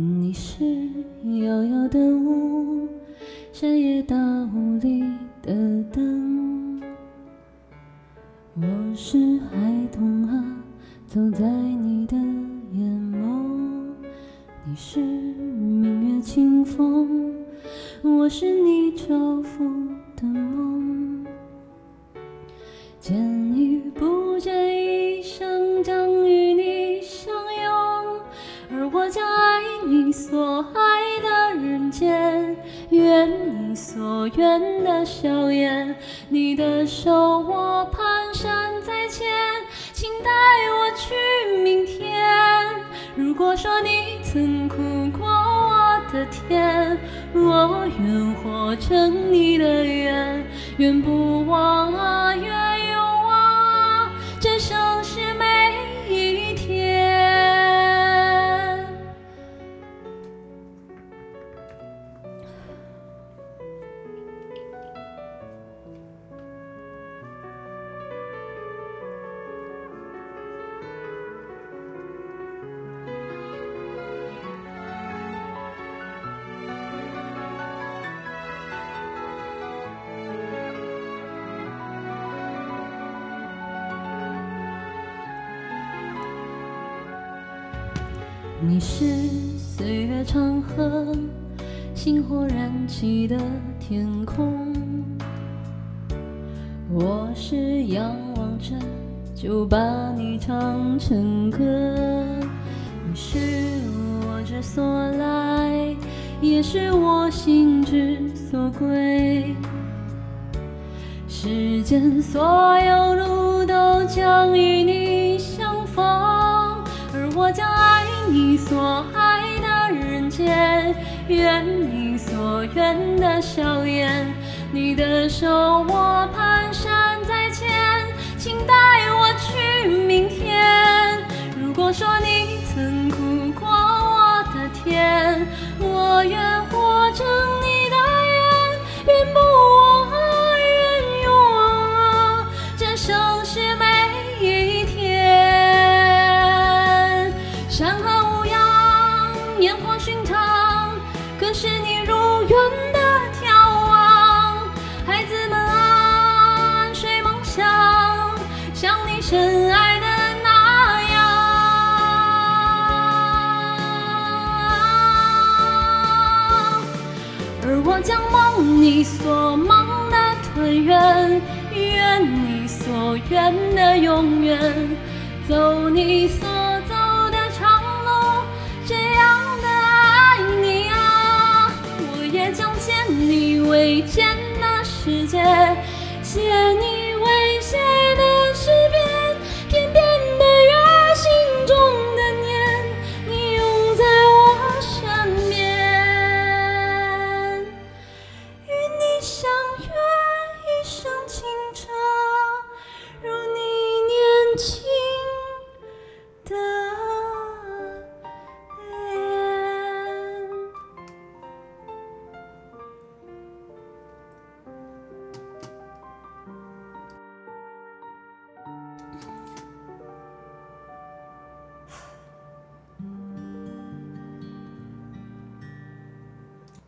你是遥遥的雾，山野道里的灯。我是孩童啊，走在你的眼眸。你是明月清风，我是你照拂的梦。见我愿的笑颜。你的手我蹒跚在前，请带我去明天。如果说你曾苦过我的甜，我愿活成你的愿，愿不忘你是岁月长河，星火燃起的天空。我是仰望着，就把你唱成歌。你是我之所来，也是我心之所归。世间所有路都将与愿你所愿的笑颜。你的手我蹒跚在前，请带我去明天。如果说你是你如愿的眺望。孩子们安睡梦乡，像你深爱的那样。而我将梦你所梦的团圆，愿你所愿的永远，走你所